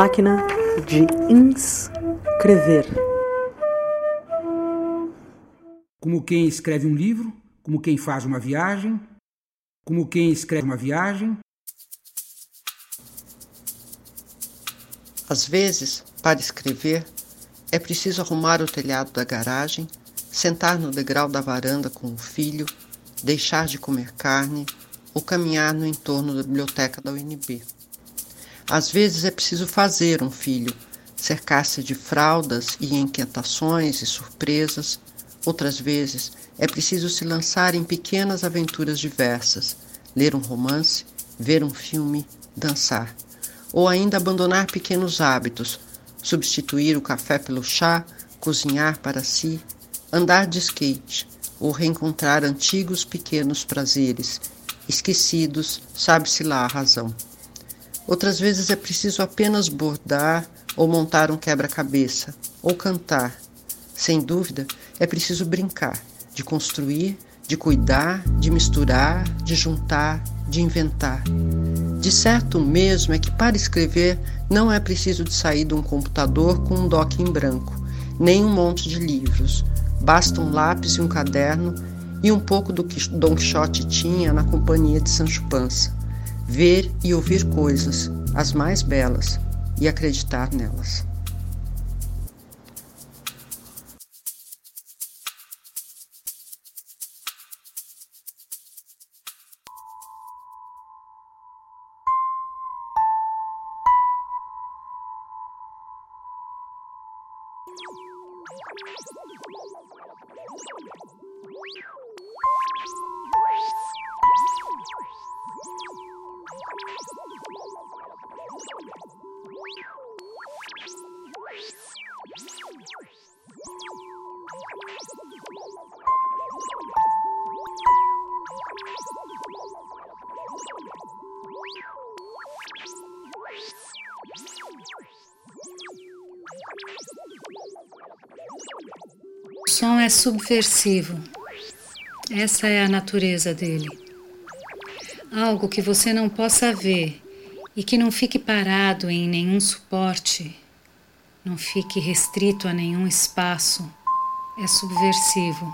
Máquina de inscrever. Como quem escreve um livro, como quem faz uma viagem, como quem escreve uma viagem. Às vezes, para escrever, é preciso arrumar o telhado da garagem, sentar no degrau da varanda com o filho, deixar de comer carne ou caminhar no entorno da biblioteca da UNB. Às vezes é preciso fazer um filho, cercar-se de fraldas e inquietações e surpresas. Outras vezes é preciso se lançar em pequenas aventuras diversas, ler um romance, ver um filme, dançar. Ou ainda abandonar pequenos hábitos, substituir o café pelo chá, cozinhar para si, andar de skate, ou reencontrar antigos pequenos prazeres, esquecidos, sabe-se lá a razão. Outras vezes é preciso apenas bordar ou montar um quebra-cabeça, ou cantar. Sem dúvida, é preciso brincar, de construir, de cuidar, de misturar, de juntar, de inventar. De certo mesmo é que para escrever não é preciso de sair de um computador com um dock em branco, nem um monte de livros. Basta um lápis e um caderno e um pouco do que Dom Quixote tinha na companhia de Sancho Panza ver e ouvir coisas, as mais belas, e acreditar nelas. Subversivo. Essa é a natureza dele. Algo que você não possa ver e que não fique parado em nenhum suporte, não fique restrito a nenhum espaço, é subversivo.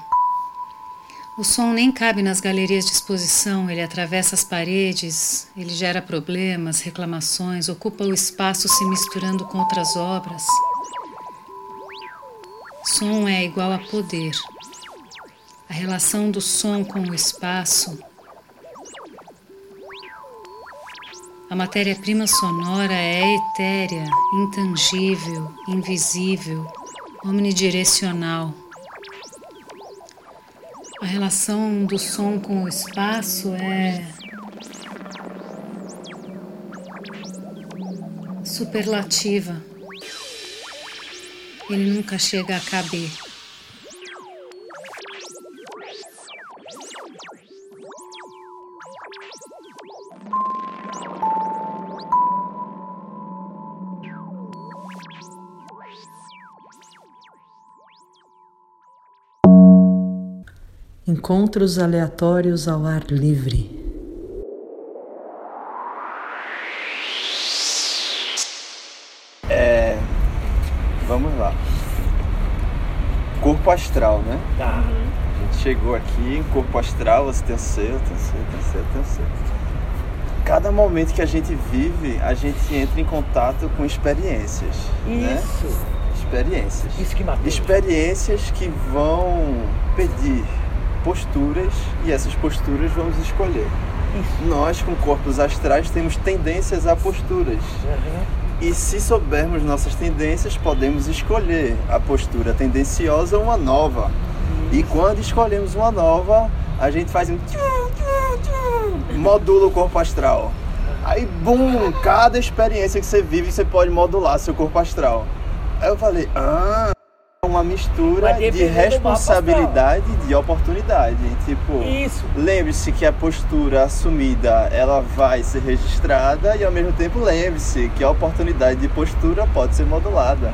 O som nem cabe nas galerias de exposição, ele atravessa as paredes, ele gera problemas, reclamações, ocupa o espaço se misturando com outras obras. Som é igual a poder. A relação do som com o espaço. A matéria-prima sonora é etérea, intangível, invisível, omnidirecional. A relação do som com o espaço é superlativa ele nunca chega a caber. Encontros aleatórios ao ar livre. Corpo astral, né? Tá. A gente chegou aqui, corpo astral, você tem o seu, tem o seu, tem o seu, tem o seu. Cada momento que a gente vive, a gente entra em contato com experiências. Né? Isso. Né? Experiências. Isso que matou. Experiências que vão pedir posturas e essas posturas vamos escolher. Isso. Nós, com corpos astrais, temos tendências a posturas. Uhum. E se soubermos nossas tendências, podemos escolher a postura tendenciosa ou uma nova. E quando escolhemos uma nova, a gente faz um modula o corpo astral. Aí, bum, cada experiência que você vive, você pode modular seu corpo astral. Aí eu falei, ah, uma mistura de responsabilidade e de oportunidade. Tipo, lembre-se que a postura assumida ela vai ser registrada e ao mesmo tempo lembre-se que a oportunidade de postura pode ser modulada.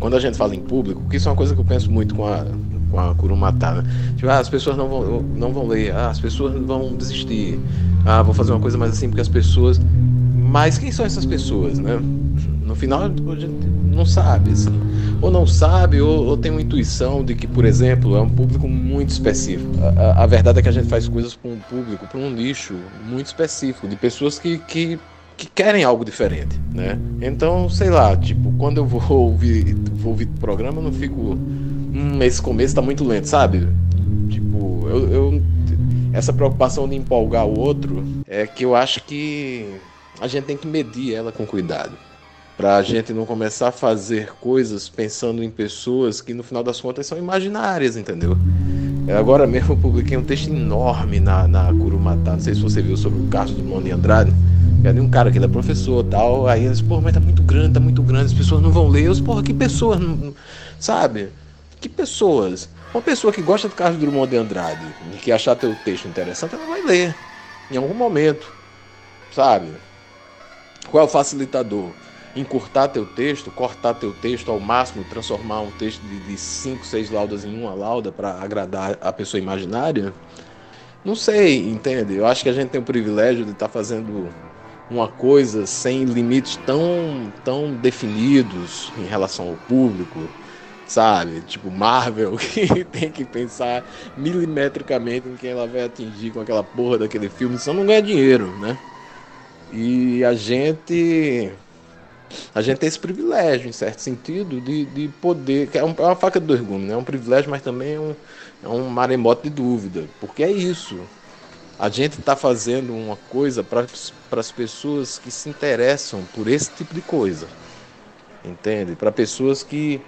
quando a gente fala em público, que isso é uma coisa que eu penso muito com a, com a Kurumatá, né? Tipo, ah, as pessoas não vão, não vão ler, ah, as pessoas vão desistir, ah, vou fazer uma coisa mais assim porque as pessoas. Mas quem são essas pessoas, né? No final a gente não sabe, assim. Ou não sabe, ou, ou tem uma intuição de que, por exemplo, é um público muito específico. A, a verdade é que a gente faz coisas para um público, para um nicho muito específico, de pessoas que, que que querem algo diferente, né? Então, sei lá, tipo, quando eu vou ouvir, vou ouvir programa, eu não fico. Hum, esse começo tá muito lento, sabe? Tipo, eu, eu, Essa preocupação de empolgar o outro é que eu acho que a gente tem que medir ela com cuidado. Pra gente não começar a fazer coisas pensando em pessoas que no final das contas são imaginárias, entendeu? Agora mesmo eu publiquei um texto enorme na, na Curumatá, não sei se você viu, sobre o caso do Moni Andrade é de um cara que ele é professor tal. Aí eles, pô, mas tá muito grande, tá muito grande, as pessoas não vão ler. Eu porra, que pessoas, sabe? Que pessoas? Uma pessoa que gosta do Carlos Drummond de Andrade e que achar teu texto interessante, ela vai ler em algum momento, sabe? Qual é o facilitador? Encurtar teu texto, cortar teu texto ao máximo, transformar um texto de 5, 6 laudas em uma lauda para agradar a pessoa imaginária? Não sei, entende? Eu acho que a gente tem o privilégio de estar tá fazendo uma coisa sem limites tão, tão definidos em relação ao público, sabe? Tipo Marvel, que tem que pensar milimetricamente em quem ela vai atingir com aquela porra daquele filme, senão não ganha dinheiro, né? E a gente. A gente tem esse privilégio, em certo sentido, de, de poder. É, é uma faca de dois gumes, né? É um privilégio, mas também é um, é um maremoto de dúvida. Porque é isso. A gente está fazendo uma coisa para as pessoas que se interessam por esse tipo de coisa. Entende? Para pessoas que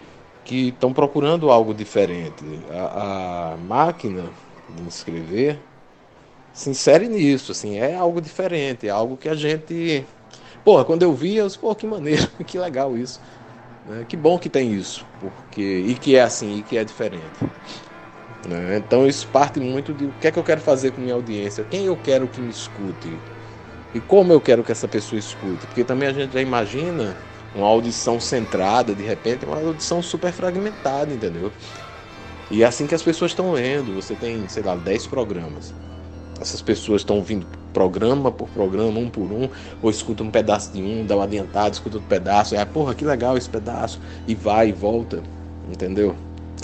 que estão procurando algo diferente. A, a, máquina de escrever se insere nisso, assim, é algo diferente, é algo que a gente. Porra, quando eu vi, eu disse, pô, que maneiro, que legal isso. Né? Que bom que tem isso, porque e que é assim, e que é diferente. Né? Então isso parte muito de o que é que eu quero fazer com minha audiência, quem eu quero que me escute e como eu quero que essa pessoa escute, porque também a gente já imagina uma audição centrada, de repente, uma audição super fragmentada, entendeu? E é assim que as pessoas estão lendo, você tem, sei lá, 10 programas. Essas pessoas estão vindo programa por programa, um por um, ou escuta um pedaço de um, dá uma adiantada, escuta outro pedaço, é, porra, que legal esse pedaço, e vai e volta, entendeu?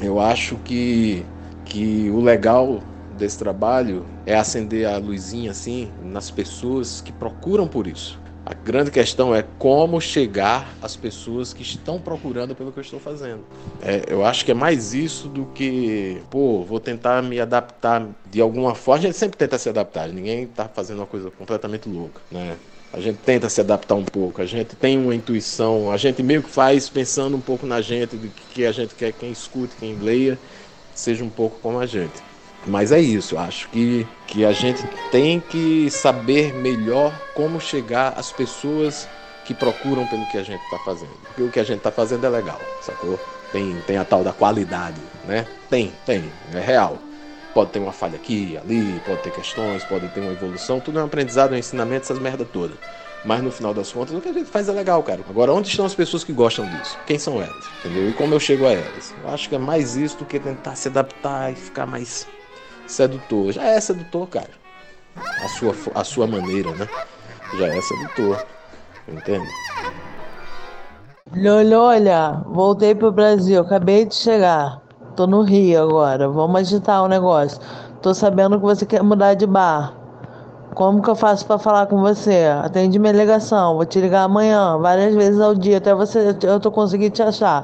Eu acho que que o legal desse trabalho é acender a luzinha assim nas pessoas que procuram por isso. A grande questão é como chegar às pessoas que estão procurando pelo que eu estou fazendo. É, eu acho que é mais isso do que, pô, vou tentar me adaptar de alguma forma. A gente sempre tenta se adaptar, ninguém está fazendo uma coisa completamente louca, né? A gente tenta se adaptar um pouco, a gente tem uma intuição, a gente meio que faz pensando um pouco na gente, de que a gente quer quem escute, quem leia, seja um pouco como a gente. Mas é isso, acho que, que a gente tem que saber melhor como chegar às pessoas que procuram pelo que a gente está fazendo. Porque o que a gente está fazendo é legal, sacou? Tem, tem a tal da qualidade, né? Tem, tem, é real. Pode ter uma falha aqui, ali, pode ter questões, pode ter uma evolução, tudo é um aprendizado, um ensinamento, essas merda todas. Mas no final das contas, o que a gente faz é legal, cara. Agora, onde estão as pessoas que gostam disso? Quem são elas? Entendeu? E como eu chego a elas? Eu acho que é mais isso do que tentar se adaptar e ficar mais sedutor. Já é sedutor, cara. A sua, a sua maneira, né? Já é sedutor. Entende? Lolo, olha, voltei pro Brasil, acabei de chegar. Tô no Rio agora. Vamos agitar o negócio. Tô sabendo que você quer mudar de bar. Como que eu faço para falar com você? Atende minha ligação, vou te ligar amanhã, várias vezes ao dia, até você eu tô conseguindo te achar.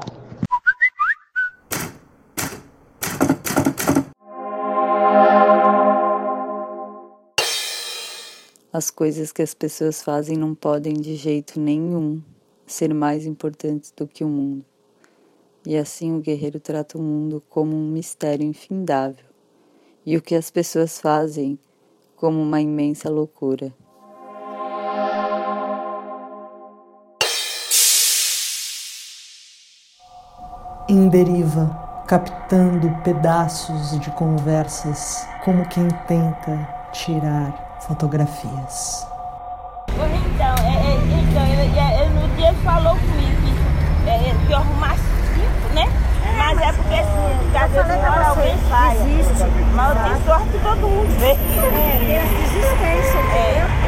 As coisas que as pessoas fazem não podem de jeito nenhum ser mais importantes do que o mundo. E assim o guerreiro trata o mundo como um mistério infindável. E o que as pessoas fazem como uma imensa loucura. Em deriva, captando pedaços de conversas, como quem tenta tirar fotografias. Então, é, é, então ele, ele, no dia falou comigo que, é, que eu arrumasse cinco Mas é porque se cada hora alguém sai. Existe. Mas eu tenho sorte todo mundo vê. É, tem desistência, entendeu?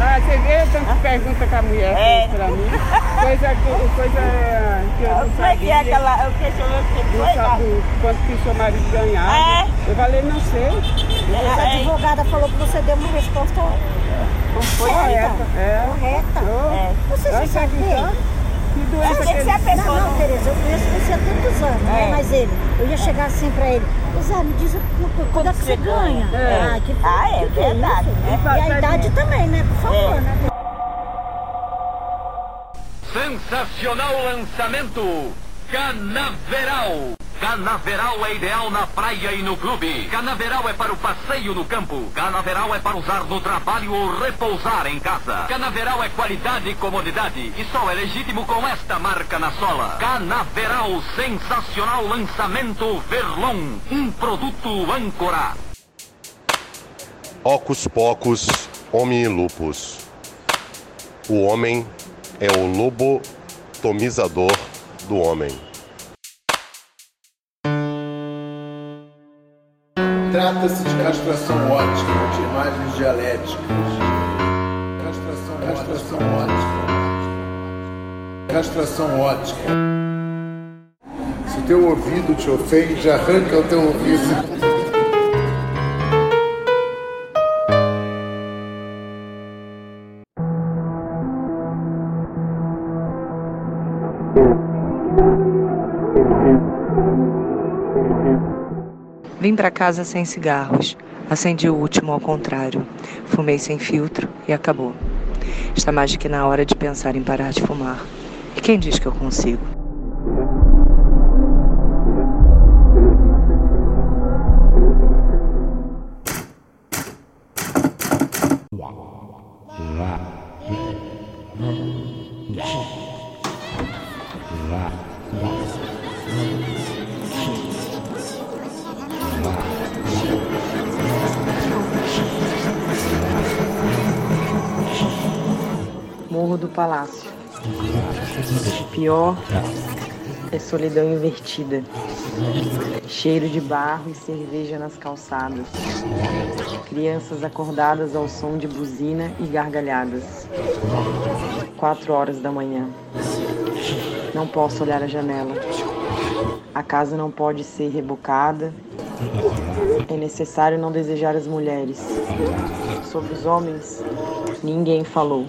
É. é. Ah, você vê tanta pergunta que a mulher é. fez pra mim. Coisa que, coisa que eu não Como é que é aquela. O que eu o que Não sabe quanto que seu marido ganhava. É. Eu falei, não sei. A advogada falou que você deu uma resposta Correta. É. correta. É. Você já sabe que doença Tem que que ser a ele... pessoa. Não, não, Tereza, eu conheço você há tantos anos, né? É. Mas ele, eu ia chegar assim pra ele, Ô Zé, me diz uma coisa, quando é que você ganha? É. Ah, que, Ah, é que é verdade. isso? É. E a idade também, né? Por favor, É. né? Sensacional lançamento! Canaveral! Canaveral é ideal na praia e no clube. Canaveral é para o passeio no campo. Canaveral é para usar no trabalho ou repousar em casa. Canaveral é qualidade e comodidade. E só é legítimo com esta marca na sola. Canaveral, sensacional lançamento Verlon. Um produto âncora. Ocus pocus, homem lupus. O homem é o lobotomizador do homem. Trata-se de castração ótica de imagens dialéticas. Castração, castração ótica. Castração ótica. Se teu ouvido te ofende, arranca o teu ouvido. Para casa sem cigarros. Acendi o último ao contrário. Fumei sem filtro e acabou. Está mais do que na hora de pensar em parar de fumar. E quem diz que eu consigo? Pior é solidão invertida. Cheiro de barro e cerveja nas calçadas. Crianças acordadas ao som de buzina e gargalhadas. Quatro horas da manhã. Não posso olhar a janela. A casa não pode ser rebocada. É necessário não desejar as mulheres. Sobre os homens, ninguém falou.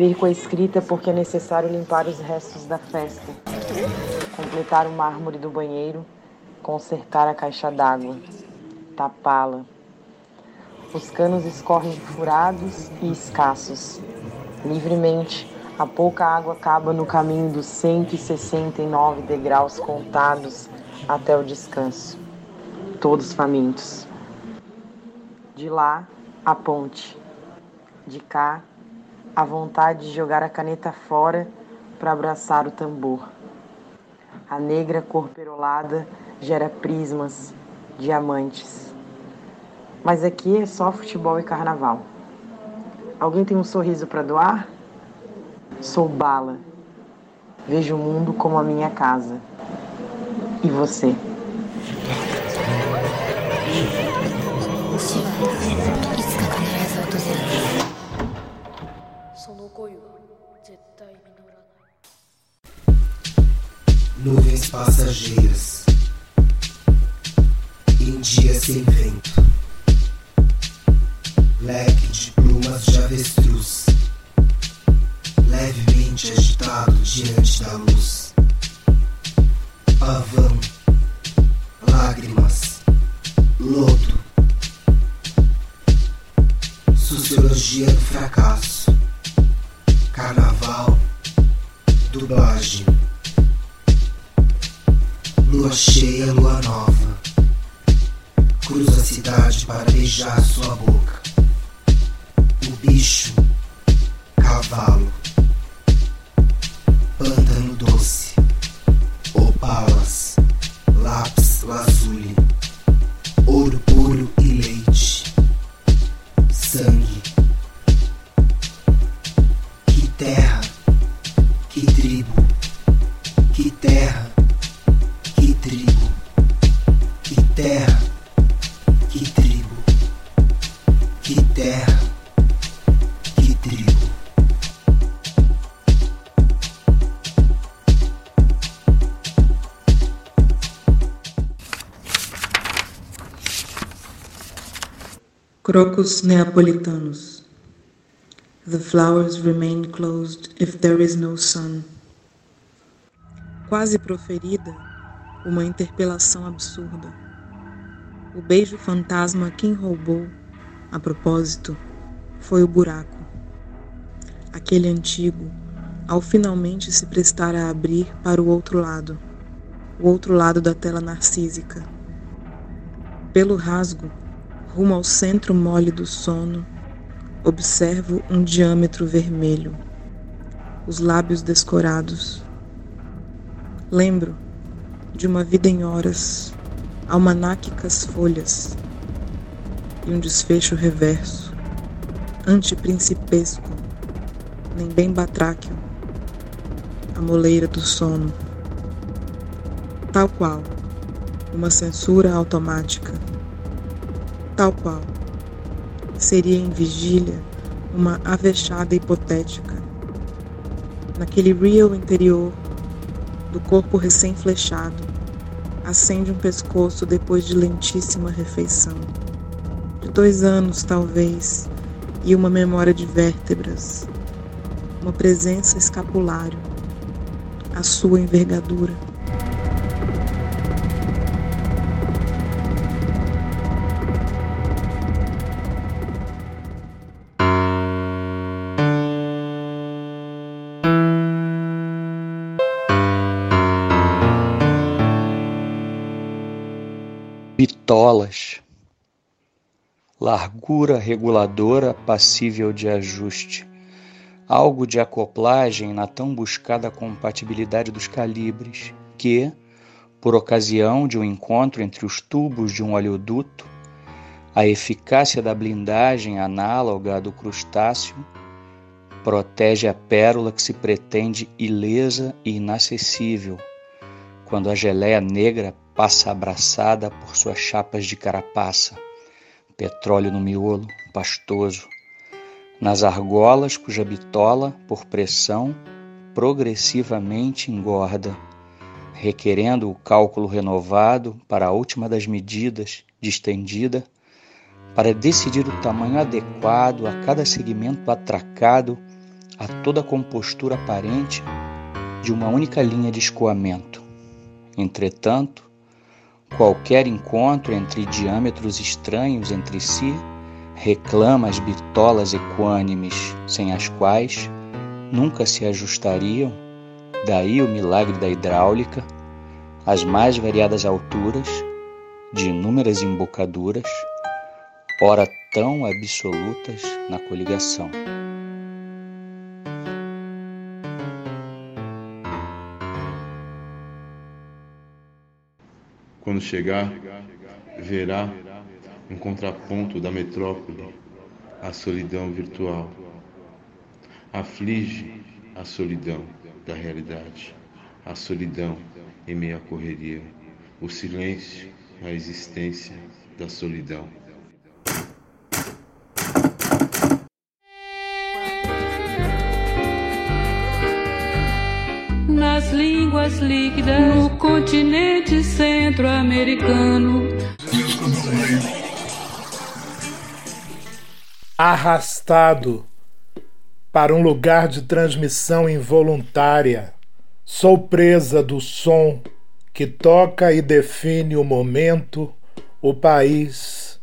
Perco a escrita porque é necessário limpar os restos da festa, completar o mármore do banheiro, consertar a caixa d'água, tapá-la. Os canos escorrem furados e escassos. Livremente, a pouca água acaba no caminho dos 169 degraus contados até o descanso. Todos famintos. De lá, a ponte. De cá, a vontade de jogar a caneta fora para abraçar o tambor. A negra cor perolada gera prismas, diamantes. Mas aqui é só futebol e carnaval. Alguém tem um sorriso para doar? Sou bala. Vejo o mundo como a minha casa. E você? Nuvens passageiras em dia sem vento, leque de plumas de avestruz, levemente agitado diante da luz, pavão, lágrimas, lodo, sociologia do fracasso, carnaval, dublagem. Lua cheia, lua nova. Cruza a cidade para beijar sua boca. O bicho, Crocus neapolitanus. The flowers remain closed if there is no sun. Quase proferida, uma interpelação absurda. O beijo fantasma quem roubou, a propósito, foi o buraco. Aquele antigo, ao finalmente se prestar a abrir para o outro lado, o outro lado da tela narcísica. Pelo rasgo, rumo ao centro mole do sono, observo um diâmetro vermelho, os lábios descorados. Lembro de uma vida em horas, almanáquicas folhas e um desfecho reverso, antiprincipesco, nem bem batráquio, a moleira do sono. Tal qual, uma censura automática. Tal qual, seria em vigília uma avexada hipotética. Naquele real interior do corpo recém-flechado, acende um pescoço depois de lentíssima refeição. De dois anos, talvez, e uma memória de vértebras, uma presença escapulário, a sua envergadura. Largura reguladora passível de ajuste, algo de acoplagem na tão buscada compatibilidade dos calibres, que, por ocasião de um encontro entre os tubos de um oleoduto, a eficácia da blindagem análoga à do crustáceo protege a pérola que se pretende ilesa e inacessível, quando a geleia negra passa abraçada por suas chapas de carapaça, petróleo no miolo, pastoso, nas argolas cuja bitola, por pressão, progressivamente engorda, requerendo o cálculo renovado para a última das medidas, distendida, para decidir o tamanho adequado a cada segmento atracado, a toda a compostura aparente de uma única linha de escoamento. Entretanto, Qualquer encontro entre diâmetros estranhos entre si reclama as bitolas equânimes, sem as quais nunca se ajustariam, daí o milagre da hidráulica, as mais variadas alturas, de inúmeras embocaduras, ora tão absolutas na coligação. Quando chegar, verá um contraponto da metrópole, a solidão virtual. Aflige a solidão da realidade, a solidão em meio à correria, o silêncio, a existência da solidão. Líquidas no continente centro-americano. Arrastado para um lugar de transmissão involuntária, sou presa do som que toca e define o momento, o país.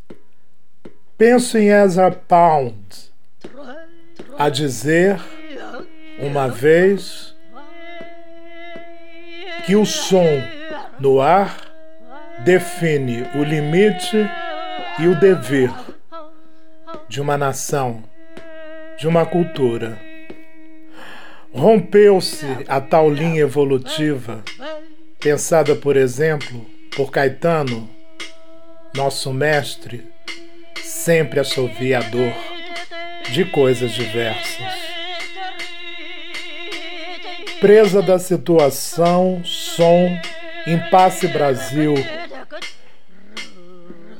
Penso em Ezra Pound a dizer uma vez que o som no ar define o limite e o dever de uma nação, de uma cultura. Rompeu-se a tal linha evolutiva, pensada, por exemplo, por Caetano, nosso mestre, sempre assoviador de coisas diversas presa da situação, som, impasse Brasil.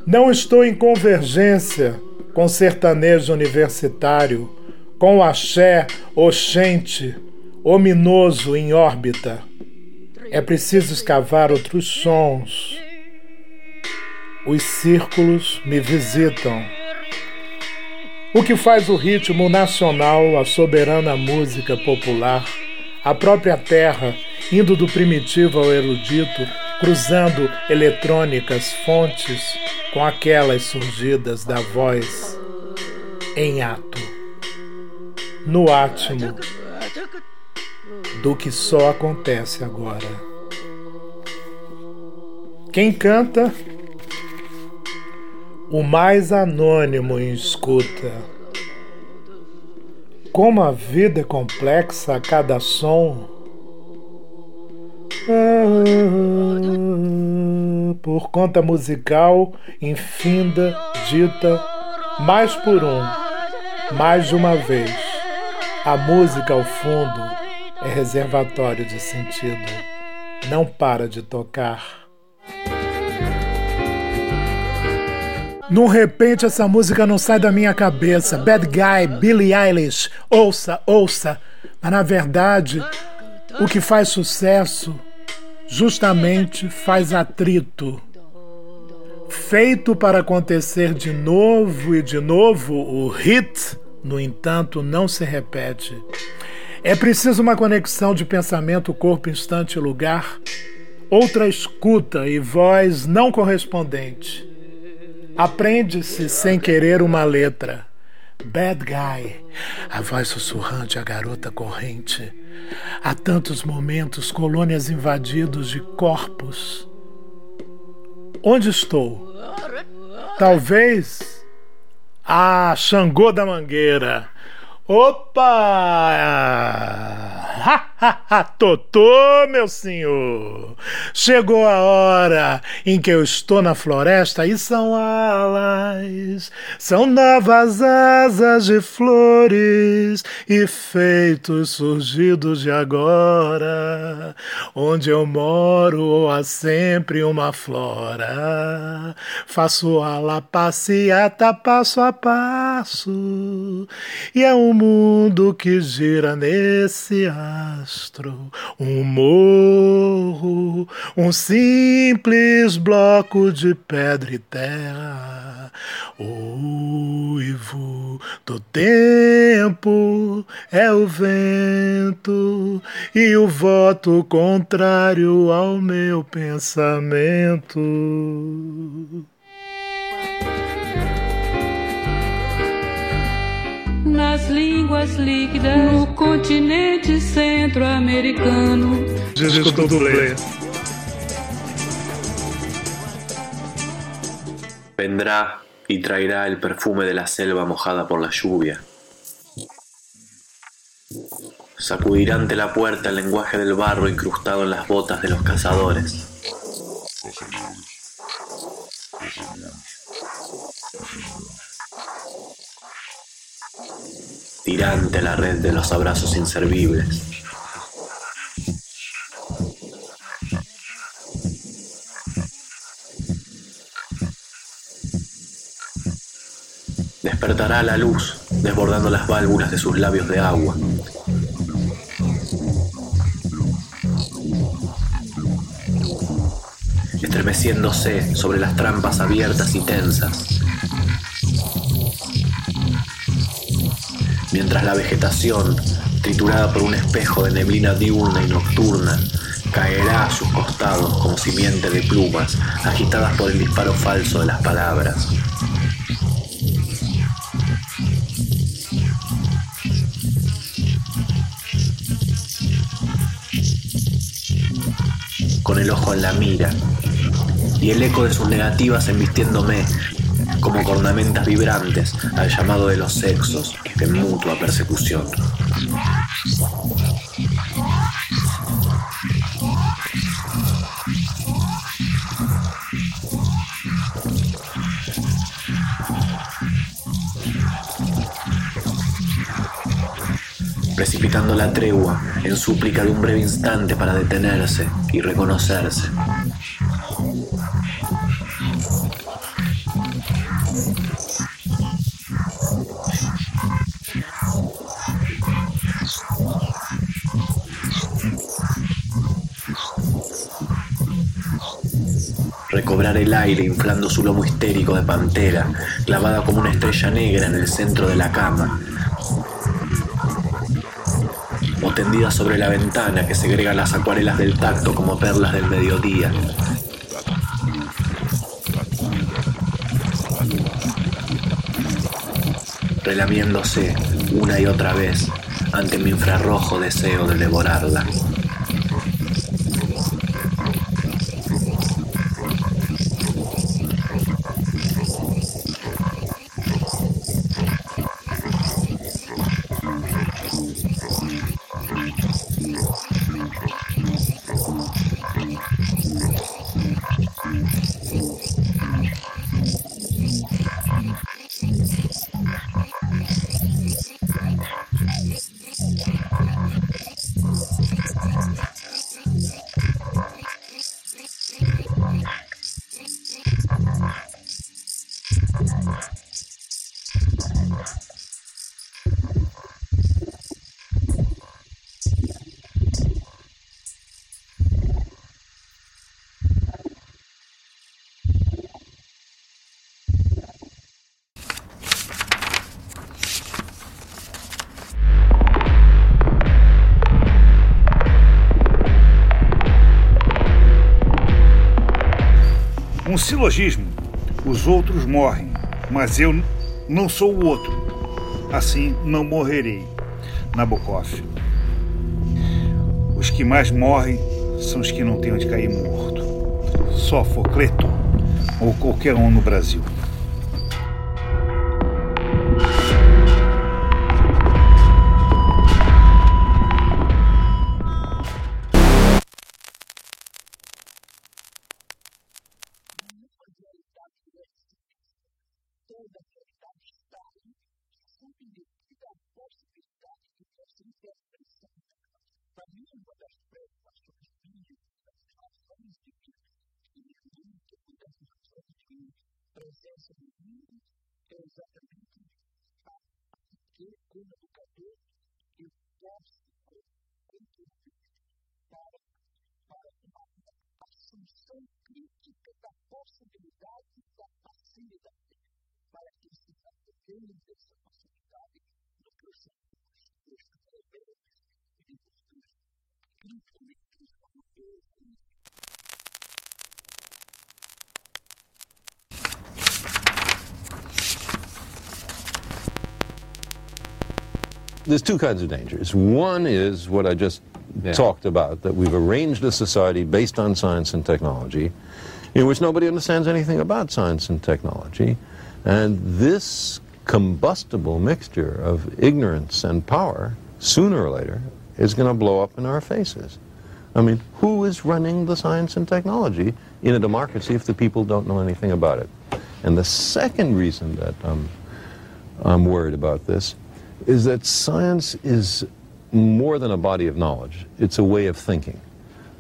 Não estou em convergência com sertanejo universitário, com axé oxente, ominoso em órbita. É preciso escavar outros sons. Os círculos me visitam, O que faz o ritmo nacional, a soberana música popular, a própria terra, indo do primitivo ao erudito, cruzando eletrônicas fontes com aquelas surgidas da voz em ato, no átimo do que só acontece agora. Quem canta, o mais anônimo escuta. Como a vida é complexa a cada som. Por conta musical, infinda, dita, mais por um, mais de uma vez. A música ao fundo é reservatório de sentido. Não para de tocar. Num repente essa música não sai da minha cabeça. Bad Guy, Billie Eilish, ouça, ouça. Mas na verdade, o que faz sucesso justamente faz atrito. Feito para acontecer de novo e de novo, o hit, no entanto, não se repete. É preciso uma conexão de pensamento, corpo, instante e lugar, outra escuta e voz não correspondente. Aprende-se sem querer uma letra. Bad guy, a voz sussurrante, a garota corrente. Há tantos momentos, colônias invadidos de corpos. Onde estou? Talvez. Ah, Xangô da Mangueira. Opa! Totô, meu senhor! Chegou a hora em que eu estou na floresta e são alas, são novas asas de flores e feitos surgidos de agora. Onde eu moro há sempre uma flora. Faço ala passeata passo a passo e é um mundo que gira nesse astro, um morro, um simples bloco de pedra e terra. O uivo do tempo é o vento e o voto contrário ao meu pensamento. Nas línguas líquidas no continente centro-americano. Disco dublê. Vendrá y traerá el perfume de la selva mojada por la lluvia. Sacudirá ante la puerta el lenguaje del barro incrustado en las botas de los cazadores. Tirante la red de los abrazos inservibles. Despertará la luz desbordando las válvulas de sus labios de agua. Estremeciéndose sobre las trampas abiertas y tensas. Mientras la vegetación, triturada por un espejo de neblina diurna y nocturna, caerá a sus costados como simiente de plumas, agitadas por el disparo falso de las palabras. Con el ojo en la mira y el eco de sus negativas embistiéndome como cornamentas vibrantes al llamado de los sexos en mutua persecución. precipitando la tregua en súplica de un breve instante para detenerse y reconocerse. El aire inflando su lomo histérico de pantera, clavada como una estrella negra en el centro de la cama, o tendida sobre la ventana que segrega las acuarelas del tacto como perlas del mediodía. relamiéndose una y otra vez ante mi infrarrojo deseo de devorarla. Silogismo. Os outros morrem, mas eu não sou o outro. Assim não morrerei. Nabokov. Os que mais morrem são os que não têm onde cair morto. Sofocleto ou qualquer um no Brasil. There's two kinds of dangers. One is what I just yeah. talked about, that we've arranged a society based on science and technology, in which nobody understands anything about science and technology. And this combustible mixture of ignorance and power, sooner or later, is going to blow up in our faces. I mean, who is running the science and technology in a democracy if the people don't know anything about it? And the second reason that um, I'm worried about this is that science is more than a body of knowledge. It's a way of thinking,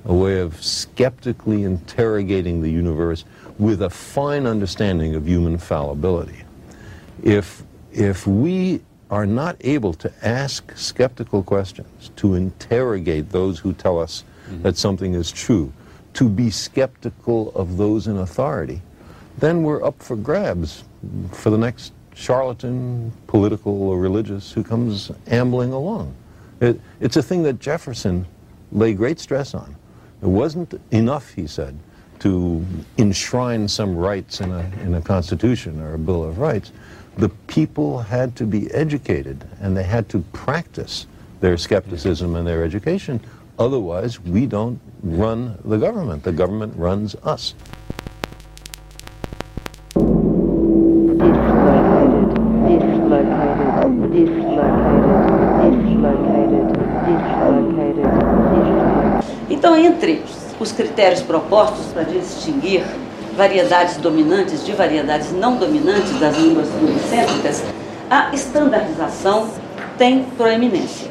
a way of skeptically interrogating the universe with a fine understanding of human fallibility. If, if we are not able to ask skeptical questions, to interrogate those who tell us mm-hmm. that something is true, to be skeptical of those in authority, then we're up for grabs for the next charlatan, political or religious, who comes ambling along. It, it's a thing that Jefferson lay great stress on. It wasn't enough, he said, to enshrine some rights in a, in a constitution or a Bill of Rights. The people had to be educated and they had to practice their skepticism and their education. Otherwise, we don't run the government. The government runs us. Os critérios propostos para distinguir variedades dominantes de variedades não dominantes das línguas pluricêntricas, a estandarização tem proeminência.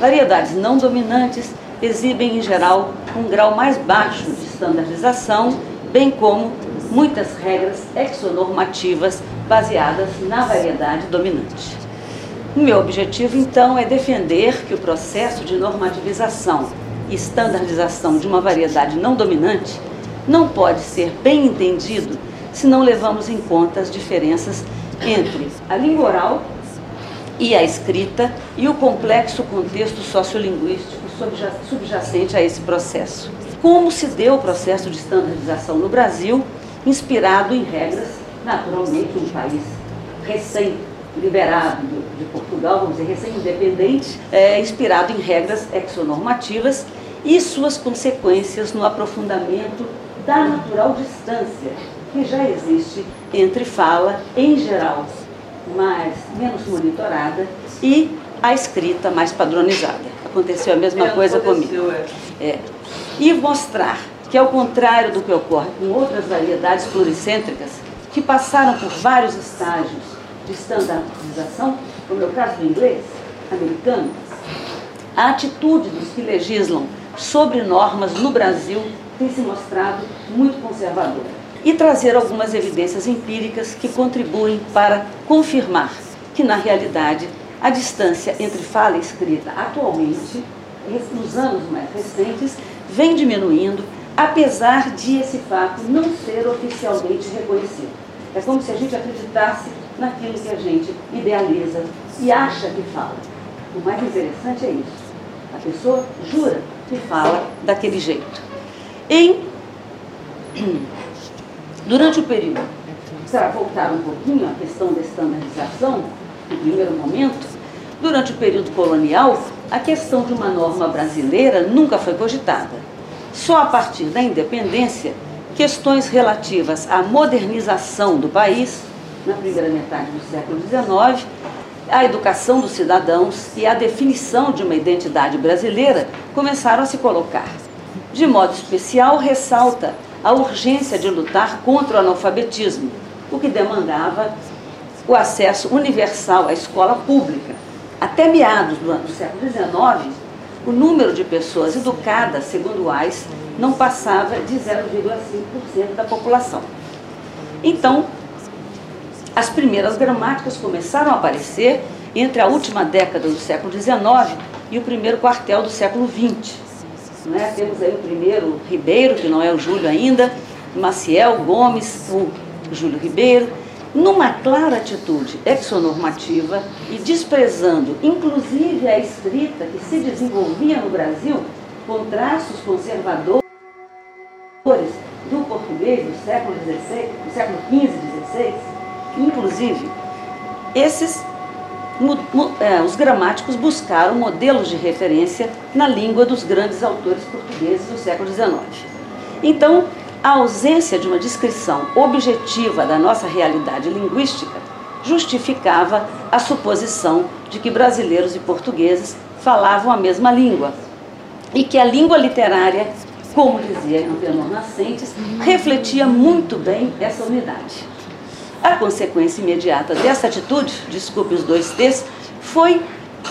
Variedades não dominantes exibem, em geral, um grau mais baixo de estandarização, bem como muitas regras exonormativas baseadas na variedade dominante. O meu objetivo, então, é defender que o processo de normativização e standardização de uma variedade não dominante não pode ser bem entendido se não levamos em conta as diferenças entre a língua oral e a escrita e o complexo contexto sociolinguístico subjacente a esse processo. Como se deu o processo de estandarização no Brasil, inspirado em regras, naturalmente, um país recém-liberado de Portugal, vamos dizer, recém-independente, é, inspirado em regras exonormativas e suas consequências no aprofundamento da natural distância que já existe entre fala, em geral, mais menos monitorada e a escrita mais padronizada. Aconteceu a mesma é, coisa comigo. É. é. E mostrar que, ao contrário do que ocorre com outras variedades pluricêntricas, que passaram por vários estágios de standardização, como é o caso do inglês, americano, a atitude dos que legislam sobre normas no Brasil tem se mostrado muito conservadora e trazer algumas evidências empíricas que contribuem para confirmar que, na realidade, a distância entre fala e escrita atualmente, nos anos mais recentes, vem diminuindo, apesar de esse fato não ser oficialmente reconhecido. É como se a gente acreditasse naquilo que a gente idealiza e acha que fala. O mais interessante é isso. A pessoa jura fala daquele jeito. Em Durante o período, para voltar um pouquinho à questão da estandarização, no primeiro momento, durante o período colonial, a questão de uma norma brasileira nunca foi cogitada. Só a partir da independência, questões relativas à modernização do país, na primeira metade do século XIX, a educação dos cidadãos e a definição de uma identidade brasileira começaram a se colocar. De modo especial, ressalta a urgência de lutar contra o analfabetismo, o que demandava o acesso universal à escola pública. Até meados do, do século XIX, o número de pessoas educadas, segundo o AIS, não passava de 0,5% da população. Então, as primeiras gramáticas começaram a aparecer entre a última década do século XIX e o primeiro quartel do século XX. Né? Temos aí o primeiro Ribeiro, que não é o Júlio ainda, Maciel Gomes, o Júlio Ribeiro, numa clara atitude exonormativa e desprezando inclusive a escrita que se desenvolvia no Brasil com traços conservadores do português do século XVI, do século XV e XVI, inclusive esses é, os gramáticos buscaram modelos de referência na língua dos grandes autores portugueses do século XIX. Então, a ausência de uma descrição objetiva da nossa realidade linguística justificava a suposição de que brasileiros e portugueses falavam a mesma língua e que a língua literária, como dizia Antenor Nascentes, refletia muito bem essa unidade. A consequência imediata dessa atitude, desculpe os dois T's, foi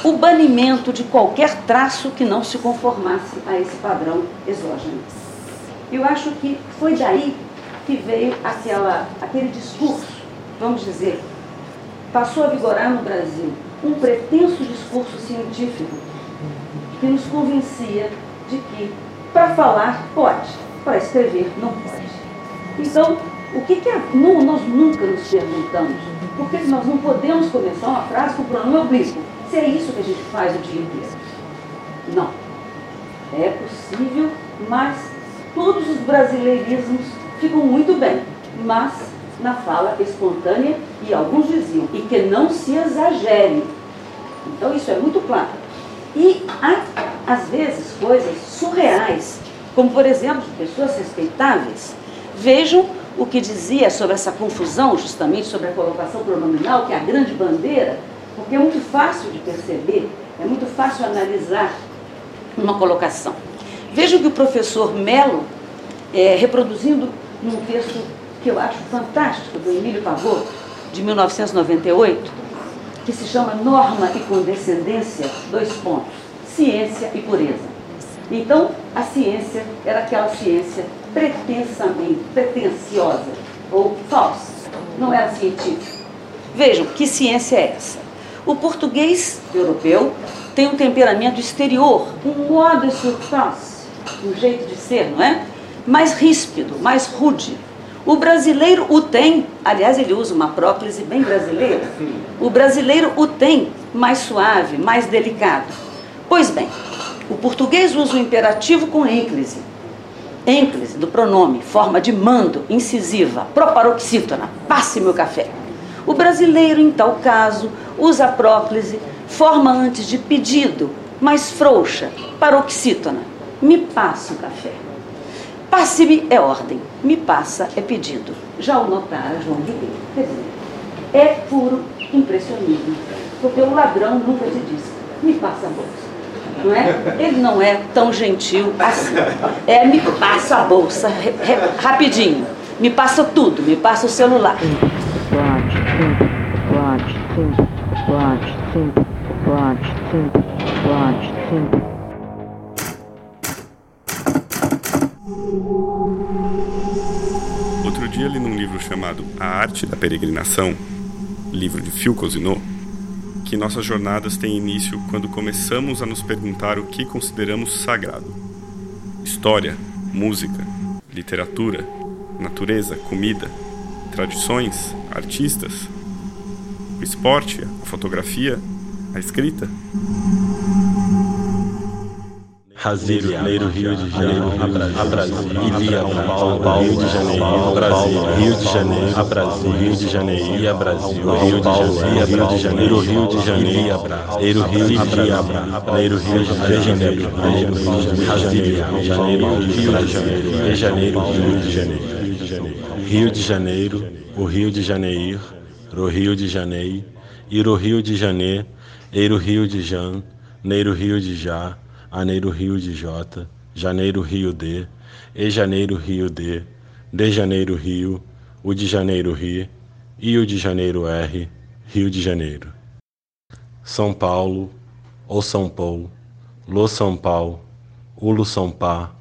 o banimento de qualquer traço que não se conformasse a esse padrão exógeno. Eu acho que foi daí que veio aquela, aquele discurso, vamos dizer, passou a vigorar no Brasil um pretenso discurso científico que nos convencia de que para falar pode, para escrever não pode. Então, o que, que é, nós nunca nos perguntamos? Por que nós não podemos começar uma frase com o pronome oblíquo? Se é isso que a gente faz o dia inteiro. Não. É possível, mas todos os brasileirismos ficam muito bem, mas na fala espontânea, e alguns diziam, e que não se exagere. Então isso é muito claro. E há, às vezes, coisas surreais, como por exemplo, pessoas respeitáveis. Vejam o que dizia sobre essa confusão, justamente sobre a colocação pronominal, que é a grande bandeira, porque é muito fácil de perceber, é muito fácil analisar uma colocação. Vejam que o professor Melo, é, reproduzindo num texto que eu acho fantástico, do Emílio Pavot, de 1998, que se chama Norma e Condescendência, dois pontos, ciência e pureza. Então, a ciência era aquela ciência pretensamente, pretensiosa ou falsa, não era científica. Vejam, que ciência é essa? O português europeu tem um temperamento exterior, um modo de surface, um jeito de ser, não é? mais ríspido, mais rude. O brasileiro o tem, aliás, ele usa uma próclise bem brasileira. O brasileiro o tem mais suave, mais delicado. Pois bem, o português usa o imperativo com ênclise. Ênclise do pronome, forma de mando, incisiva, proparoxítona, passe meu café. O brasileiro, em tal caso, usa a próclise, forma antes de pedido, mais frouxa, paroxítona, me passa o café. Passe-me é ordem, me passa é pedido. Já o notara João Ribeiro. Quer dizer, é puro impressionismo, porque o ladrão nunca te diz, me passa a bolsa. Não é? Ele não é tão gentil assim. É me passa a bolsa rapidinho. Me passa tudo, me passa o celular. Outro dia li num livro chamado A Arte da Peregrinação, livro de Phil Cousineau, que nossas jornadas têm início quando começamos a nos perguntar o que consideramos sagrado. História, música, literatura, natureza, comida, tradições, artistas, o esporte, a fotografia, a escrita. Janeiro, Rio de Janeiro, a Brasília, São Paulo, Rio de Janeiro, Brasil, Rio de Janeiro, a Brasil, Rio de Janeiro, e a Brasil, Rio de Janeiro, Rio de Janeiro, Rio de Janeiro, e Brasil, Rio de Janeiro, Rio de Janeiro, Janeiro, Janeiro, Janeiro, Rio de Janeiro, e Janeiro, Rio de Janeiro, Rio de Janeiro, o Rio de Janeiro, o Rio de Janeiro, ir o Rio de Janeiro, ir o Rio de Jan, Neiro Rio de Já, Aneiro Rio de J, Janeiro Rio D, E Janeiro Rio D, De Janeiro Rio, O de Janeiro Ri, e o de Janeiro R, Rio de Janeiro. São Paulo, ou São Paulo, Lo São Paulo, Ulo São Pá,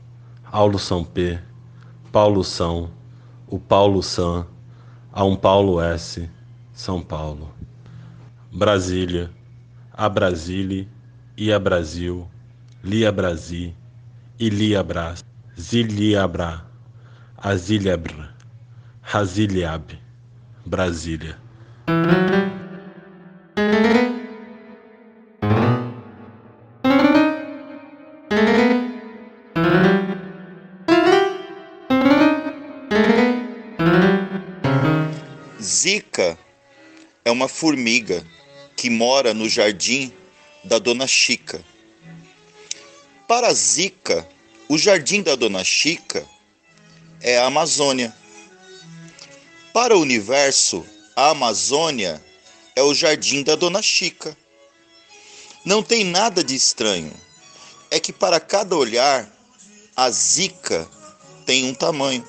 Aulo São P, Paulo São, o Paulo San, a um Paulo S, São Paulo. Brasília, a Brasília e a Brasil, Lia Brasi, Iliabras, Ziliabra, Azilhabra, Raziliab, Brasília. Zika é uma formiga que mora no jardim da Dona Chica. Para Zika, o jardim da Dona Chica é a Amazônia. Para o universo, a Amazônia é o jardim da Dona Chica. Não tem nada de estranho. É que para cada olhar, a Zika tem um tamanho.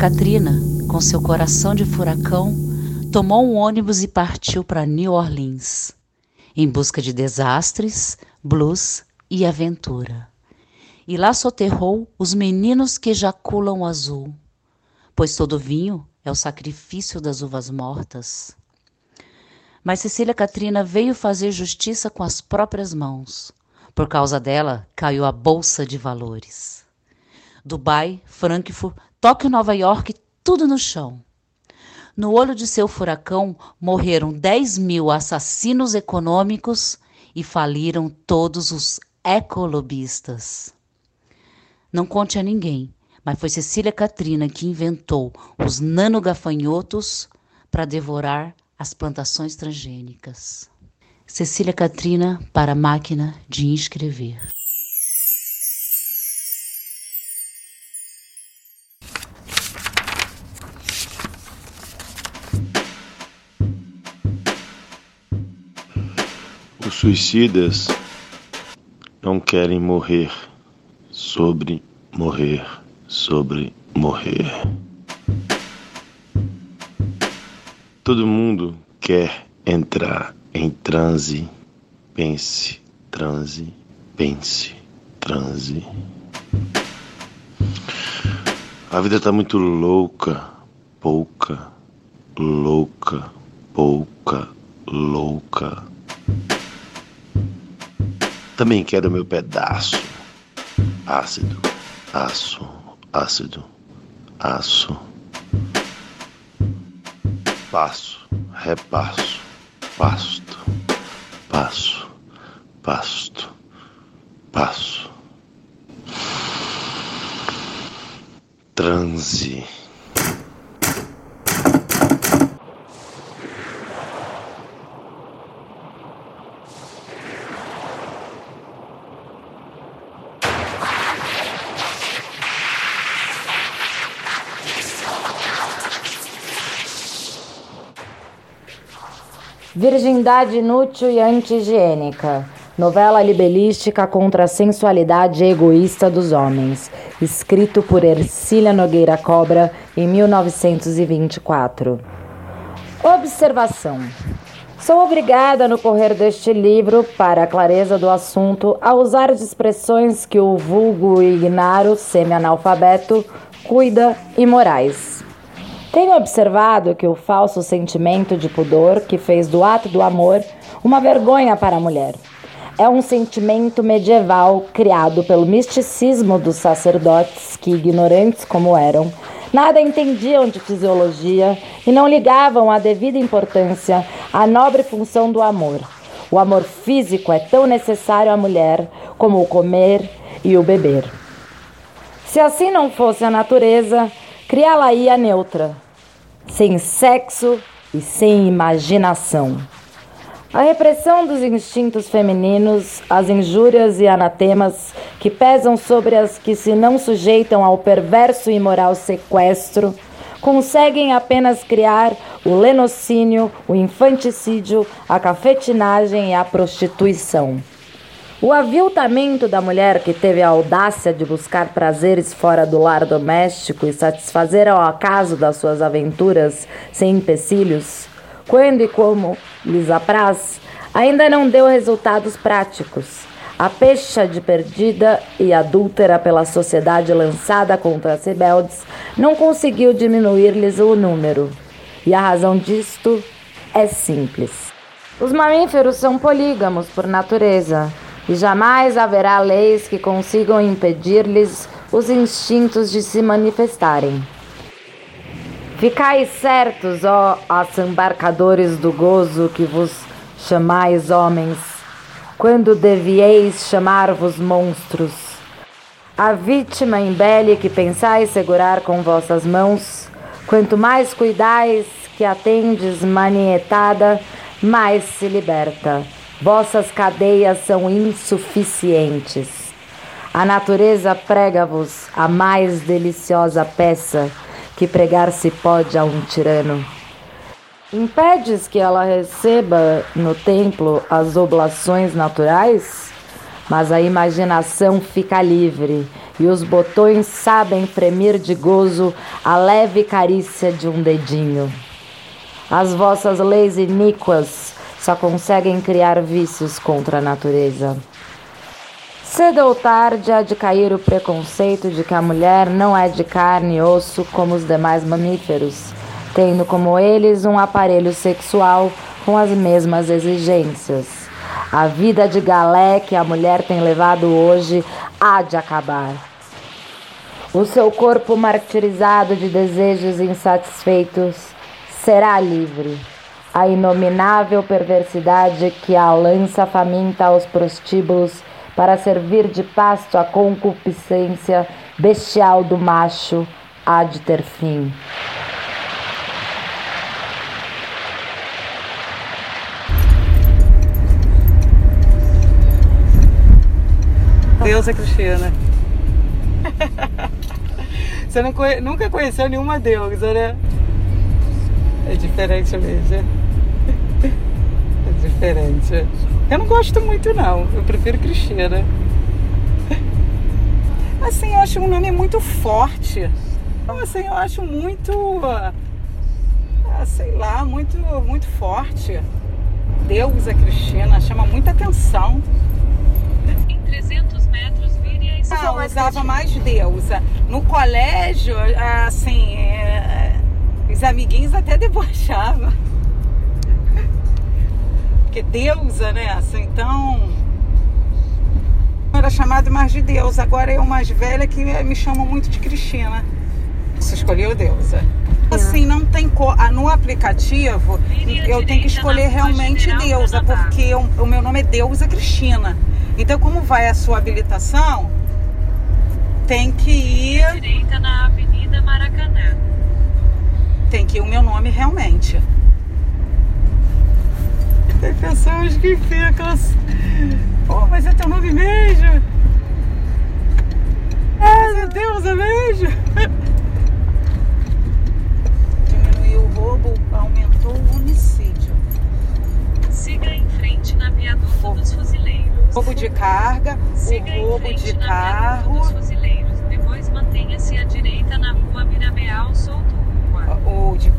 Katrina, com seu coração de furacão, tomou um ônibus e partiu para New Orleans, em busca de desastres, blues e aventura. E lá soterrou os meninos que jaculam azul, pois todo vinho é o sacrifício das uvas mortas. Mas Cecília Katrina veio fazer justiça com as próprias mãos. Por causa dela, caiu a bolsa de valores. Dubai, Frankfurt, Tóquio, Nova York, tudo no chão. No olho de seu furacão morreram 10 mil assassinos econômicos e faliram todos os ecolobistas. Não conte a ninguém, mas foi Cecília Katrina que inventou os nanogafanhotos para devorar as plantações transgênicas. Cecília Katrina para a máquina de inscrever. Suicidas não querem morrer sobre morrer sobre morrer. Todo mundo quer entrar Em transe, pense, transe, pense, transe. A vida tá muito louca, pouca, louca, pouca, louca. Também quero meu pedaço. Ácido, aço, ácido, aço. Passo, repasso, pasto, passo, pasto, passo. Transe. Virgindade inútil e anti-higiênica. Novela libelística contra a sensualidade egoísta dos homens. Escrito por Ercília Nogueira Cobra em 1924. Observação. Sou obrigada, no correr deste livro, para a clareza do assunto, a usar as expressões que o vulgo ignaro, semi-analfabeto, cuida e morais. Tenho observado que o falso sentimento de pudor que fez do ato do amor uma vergonha para a mulher é um sentimento medieval criado pelo misticismo dos sacerdotes que, ignorantes como eram, nada entendiam de fisiologia e não ligavam a devida importância à nobre função do amor. O amor físico é tão necessário à mulher como o comer e o beber. Se assim não fosse a natureza, criá-la-ia neutra, sem sexo e sem imaginação. A repressão dos instintos femininos, as injúrias e anatemas que pesam sobre as que se não sujeitam ao perverso e imoral sequestro, conseguem apenas criar o lenocínio, o infanticídio, a cafetinagem e a prostituição. O aviltamento da mulher que teve a audácia de buscar prazeres fora do lar doméstico e satisfazer ao acaso das suas aventuras sem empecilhos, quando e como lhes apraz, ainda não deu resultados práticos. A pecha de perdida e adúltera pela sociedade lançada contra as rebeldes não conseguiu diminuir-lhes o número. E a razão disto é simples. Os mamíferos são polígamos por natureza e jamais haverá leis que consigam impedir-lhes os instintos de se manifestarem. Ficai certos, ó assambarcadores do gozo que vos chamais homens, quando devieis chamar-vos monstros. A vítima embele que pensais segurar com vossas mãos, quanto mais cuidais que a tendes manietada, mais se liberta Vossas cadeias são insuficientes. A natureza prega-vos a mais deliciosa peça que pregar-se pode a um tirano. Impedes que ela receba no templo as oblações naturais? Mas a imaginação fica livre e os botões sabem fremir de gozo a leve carícia de um dedinho. As vossas leis iníquas só conseguem criar vícios contra a natureza. Cedo ou tarde há de cair o preconceito de que a mulher não é de carne e osso como os demais mamíferos, tendo como eles um aparelho sexual com as mesmas exigências. A vida de galé que a mulher tem levado hoje há de acabar. O seu corpo martirizado de desejos insatisfeitos será livre a inominável perversidade que a lança faminta aos prostíbulos para servir de pasto à concupiscência bestial do macho há de ter fim. Deus é Cristina. Você não conhe... nunca conheceu nenhuma deusa, né? É diferente mesmo diferente. Eu não gosto muito não, eu prefiro Cristina. Assim, eu acho um nome muito forte. Assim, eu acho muito, ah, sei lá, muito, muito forte. deusa Cristina, chama muita atenção. Em 300 metros, vire a esquerda. Não, usava mais deusa. No colégio, assim, é, os amiguinhos até debochavam. Porque deusa, né? Assim, então. Era chamado mais de deusa. Agora eu mais velha que me chamam muito de Cristina. Você escolheu deusa. Assim, não tem cor. Ah, No aplicativo, eu tenho que escolher realmente deusa, porque o, o meu nome é Deusa Cristina. Então, como vai a sua habilitação, tem que ir. Direita na Avenida Maracanã. Tem que ir o meu nome realmente. Tem pessoas que ficam assim. Oh, mas é teu nome mesmo? Ah, meu Deus, é mesmo? Diminuiu o roubo, aumentou o homicídio. Siga em frente na viaduto dos fuzileiros. Roubo de carga, Siga o em roubo frente de na carro. viaduto dos fuzileiros. Depois mantenha-se à direita na rua Mirabeal Souto Rua. o de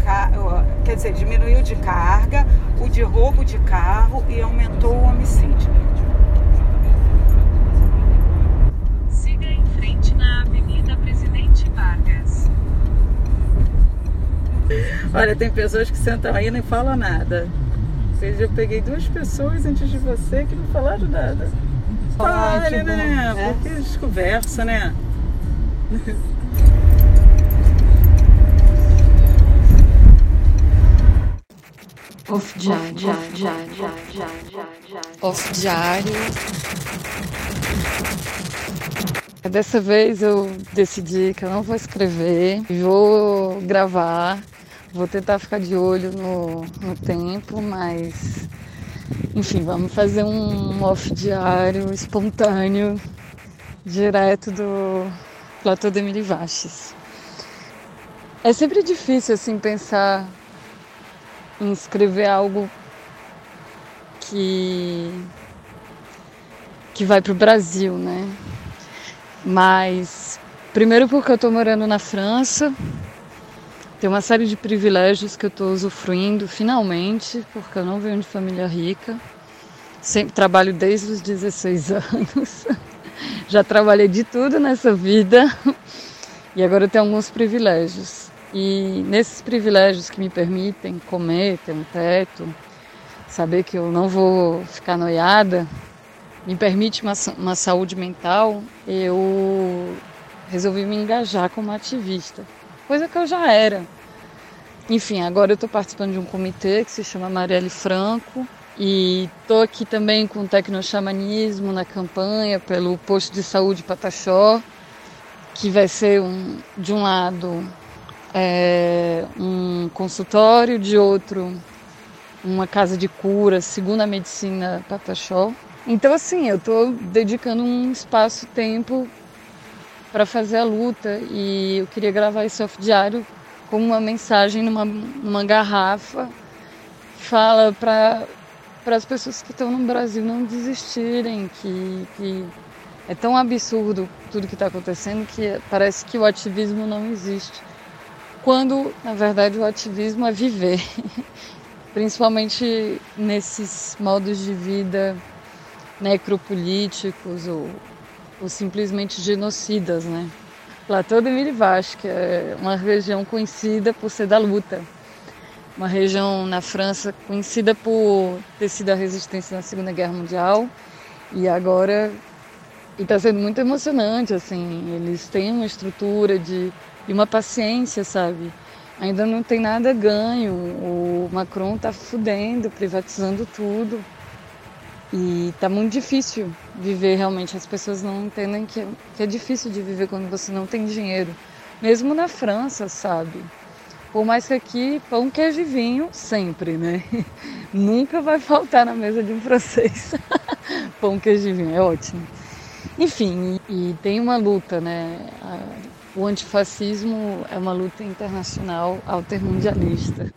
quer dizer, diminuiu de carga, o de roubo de carro e aumentou o homicídio. Siga em frente na Avenida Presidente Vargas. Olha, tem pessoas que sentam aí e nem falam nada. Ou seja, eu peguei duas pessoas antes de você que não falaram nada. Olha, né? né? Porque eles conversam, né? Off diário, off diário, off diário. Dessa vez eu decidi que eu não vou escrever, vou gravar, vou tentar ficar de olho no, no tempo, mas enfim, vamos fazer um off diário espontâneo, direto do Platô de Emily Vaches. É sempre difícil assim pensar em escrever algo que que vai para o Brasil, né? Mas primeiro porque eu estou morando na França, tem uma série de privilégios que eu estou usufruindo finalmente, porque eu não venho de família rica. Sempre trabalho desde os 16 anos. Já trabalhei de tudo nessa vida e agora eu tenho alguns privilégios. E nesses privilégios que me permitem comer, ter um teto, saber que eu não vou ficar noiada, me permite uma, uma saúde mental, eu resolvi me engajar como ativista, coisa que eu já era. Enfim, agora eu estou participando de um comitê que se chama Marielle Franco e estou aqui também com o tecnoxamanismo na campanha pelo posto de saúde Pataxó, que vai ser um, de um lado é, um consultório, de outro uma casa de cura, segundo a medicina Pataxó. Então assim, eu estou dedicando um espaço-tempo para fazer a luta e eu queria gravar esse off diário com uma mensagem numa, numa garrafa que fala para para as pessoas que estão no Brasil não desistirem, que, que é tão absurdo tudo que está acontecendo que parece que o ativismo não existe. Quando, na verdade, o ativismo é viver, principalmente nesses modos de vida necropolíticos ou, ou simplesmente genocidas, né? Platô de Mirivache, que é uma região conhecida por ser da luta, uma região na França conhecida por ter sido a resistência na Segunda Guerra Mundial e agora está sendo muito emocionante, assim, eles têm uma estrutura de e uma paciência, sabe? Ainda não tem nada ganho. O Macron tá fudendo, privatizando tudo. E tá muito difícil viver realmente. As pessoas não entendem que é, que é difícil de viver quando você não tem dinheiro. Mesmo na França, sabe? Por mais que aqui pão, queijo e vinho, sempre, né? Nunca vai faltar na mesa de um francês. pão, queijo e vinho, é ótimo. Enfim, e, tem uma luta, né? O antifascismo é uma luta internacional altermundialista.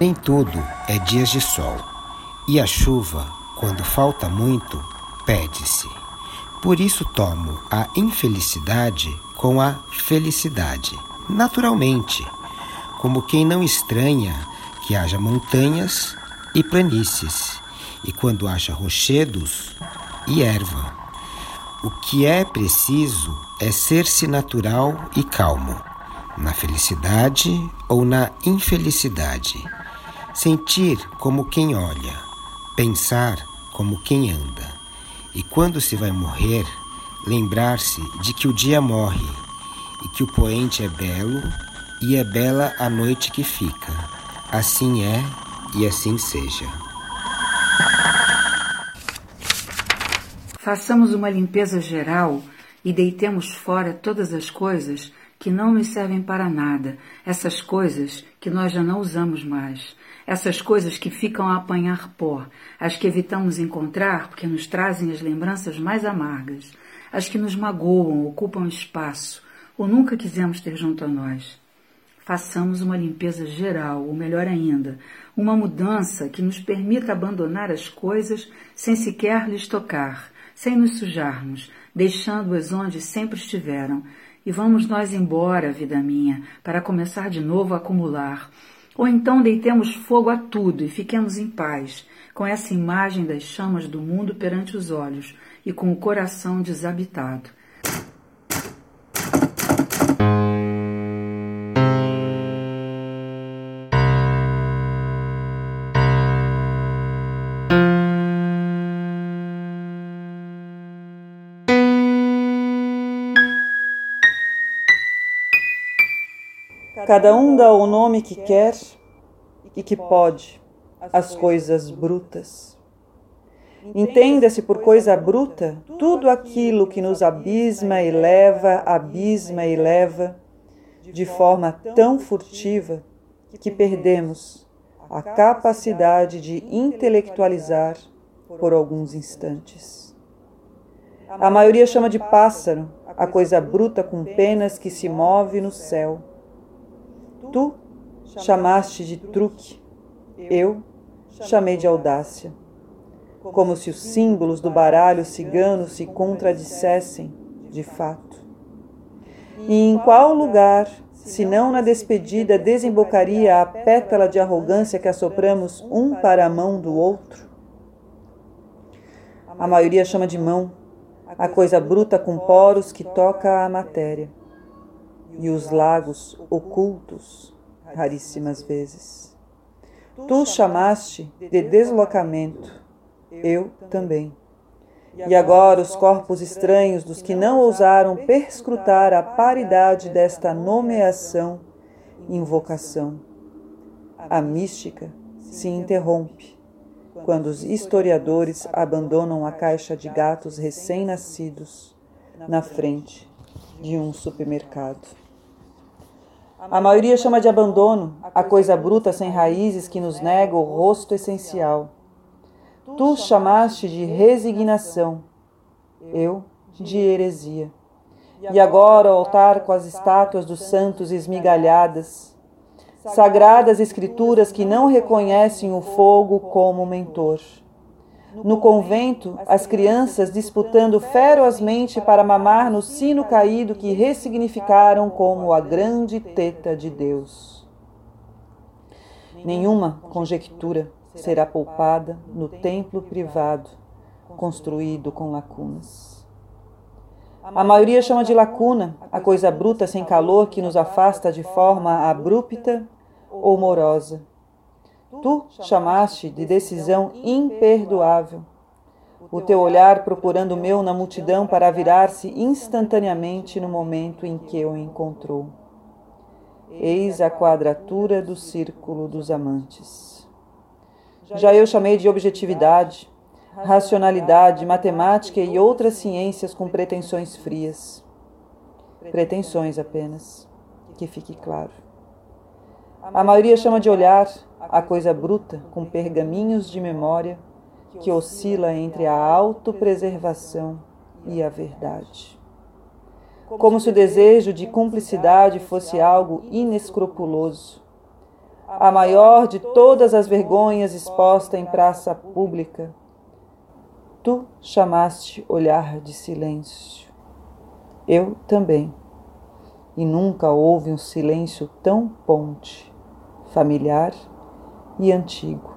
Nem tudo é dias de sol. E a chuva, quando falta muito, pede-se. Por isso tomo a infelicidade com a felicidade, naturalmente, como quem não estranha que haja montanhas e planícies, e quando acha rochedos e erva. O que é preciso é ser-se natural e calmo, na felicidade ou na infelicidade, sentir como quem olha, pensar como quem anda, e quando se vai morrer, lembrar-se de que o dia morre e que o poente é belo e é bela a noite que fica. Assim é e assim seja. Façamos uma limpeza geral e deitemos fora todas as coisas que não nos servem para nada, essas coisas que nós já não usamos mais, essas coisas que ficam a apanhar pó, as que evitamos encontrar porque nos trazem as lembranças mais amargas, as que nos magoam, ocupam espaço ou nunca quisemos ter junto a nós. Façamos uma limpeza geral, ou melhor ainda, uma mudança que nos permita abandonar as coisas sem sequer lhes tocar, sem nos sujarmos, deixando-as onde sempre estiveram. E vamos nós embora, vida minha, para começar de novo a acumular. Ou então deitemos fogo a tudo e fiquemos em paz, com essa imagem das chamas do mundo perante os olhos e com o coração desabitado. Cada um dá o nome que quer e que pode às coisas brutas. Entenda-se por coisa bruta tudo aquilo que nos abisma e leva, abisma e leva, de forma tão furtiva que perdemos a capacidade de intelectualizar por alguns instantes. A maioria chama de pássaro a coisa bruta com penas que se move no céu. Tu chamaste de truque, eu chamei de audácia. Como se os símbolos do baralho cigano se contradissessem, de fato. E em qual lugar, se não na despedida, desembocaria a pétala de arrogância que assopramos um para a mão do outro? A maioria chama de mão a coisa bruta com poros que toca a matéria e os lagos ocultos, raríssimas vezes. Tu chamaste de deslocamento, eu também. E agora os corpos estranhos dos que não ousaram perscrutar a paridade desta nomeação, invocação. A mística se interrompe quando os historiadores abandonam a caixa de gatos recém-nascidos na frente de um supermercado. A maioria chama de abandono a coisa bruta sem raízes que nos nega o rosto essencial. Tu chamaste de resignação, eu de heresia. E agora o altar com as estátuas dos santos esmigalhadas, sagradas escrituras que não reconhecem o fogo como mentor. No convento, as crianças disputando ferozmente para mamar no sino caído que ressignificaram como a grande teta de Deus. Nenhuma conjectura será poupada no templo privado, construído com lacunas. A maioria chama de lacuna a coisa bruta sem calor que nos afasta de forma abrupta ou morosa Tu chamaste de decisão imperdoável. O teu olhar procurando o meu na multidão para virar-se instantaneamente no momento em que o encontrou. Eis a quadratura do círculo dos amantes. Já eu chamei de objetividade, racionalidade, matemática e outras ciências com pretensões frias. Pretensões apenas, que fique claro. A maioria chama de olhar, a coisa bruta com pergaminhos de memória que oscila entre a autopreservação e a verdade. Como se o desejo de cumplicidade fosse algo inescrupuloso. A maior de todas as vergonhas exposta em praça pública. Tu chamaste olhar de silêncio. Eu também. E nunca houve um silêncio tão ponte, familiar e antigo.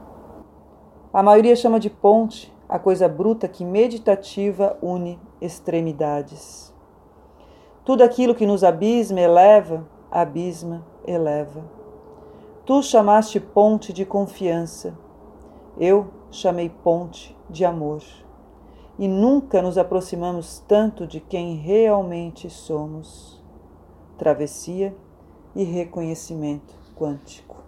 A maioria chama de ponte a coisa bruta que meditativa une extremidades. Tudo aquilo que nos abisma eleva, abisma, eleva. Tu chamaste ponte de confiança, eu chamei ponte de amor. E nunca nos aproximamos tanto de quem realmente somos. Travessia e reconhecimento quântico.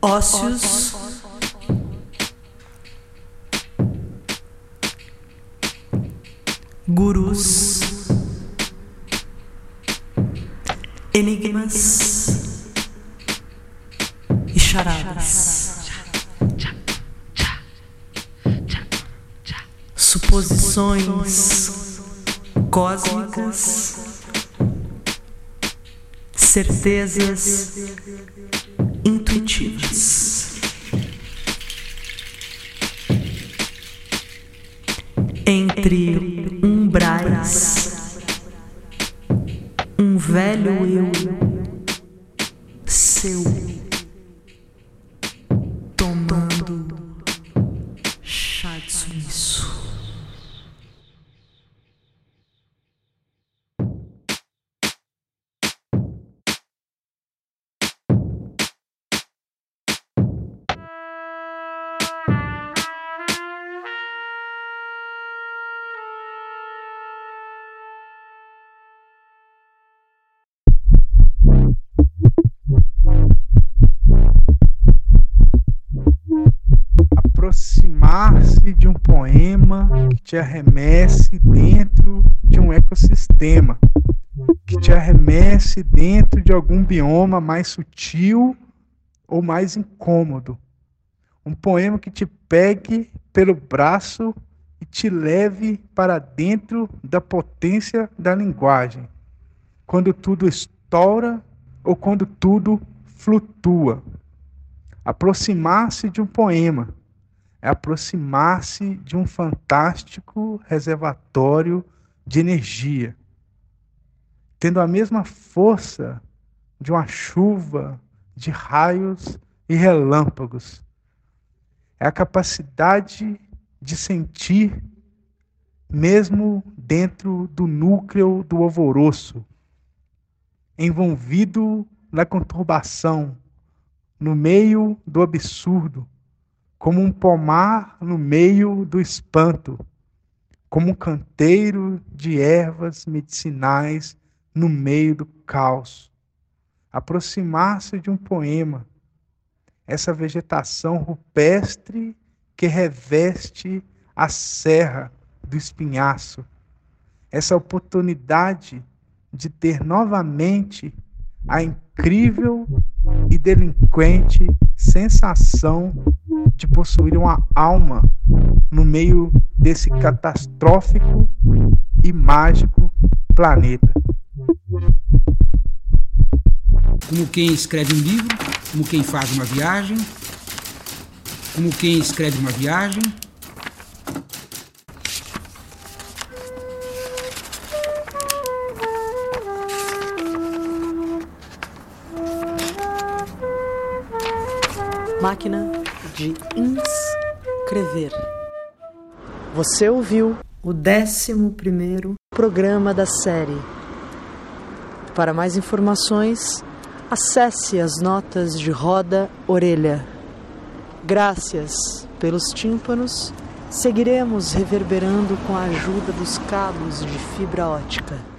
Ócios, gurus, enigmas. E charadas, suposições cósmicas, certezas intuitivas. Entre umbrais, um velho eu aproximar-se de um poema que te arremesse dentro de um ecossistema, que te arremesse dentro de algum bioma mais sutil ou mais incômodo. Um poema que te pegue pelo braço e te leve para dentro da potência da linguagem, quando tudo estoura ou quando tudo flutua. Aproximar-se de um poema é aproximar-se de um fantástico reservatório de energia, tendo a mesma força de uma chuva de raios e relâmpagos. É a capacidade de sentir, mesmo dentro do núcleo do alvoroço, envolvido na conturbação, no meio do absurdo como um pomar no meio do espanto, como um canteiro de ervas medicinais no meio do caos. Aproximar-se de um poema, essa vegetação rupestre que reveste a serra do espinhaço, essa oportunidade de ter novamente a incrível e delinquente sensação de possuir uma alma no meio desse catastrófico e mágico planeta. Como quem escreve um livro, como quem faz uma viagem, como quem escreve uma viagem, Máquina de inscrever. Você ouviu o 11 programa da série. Para mais informações, acesse as notas de roda orelha. Graças pelos tímpanos, seguiremos reverberando com a ajuda dos cabos de fibra ótica.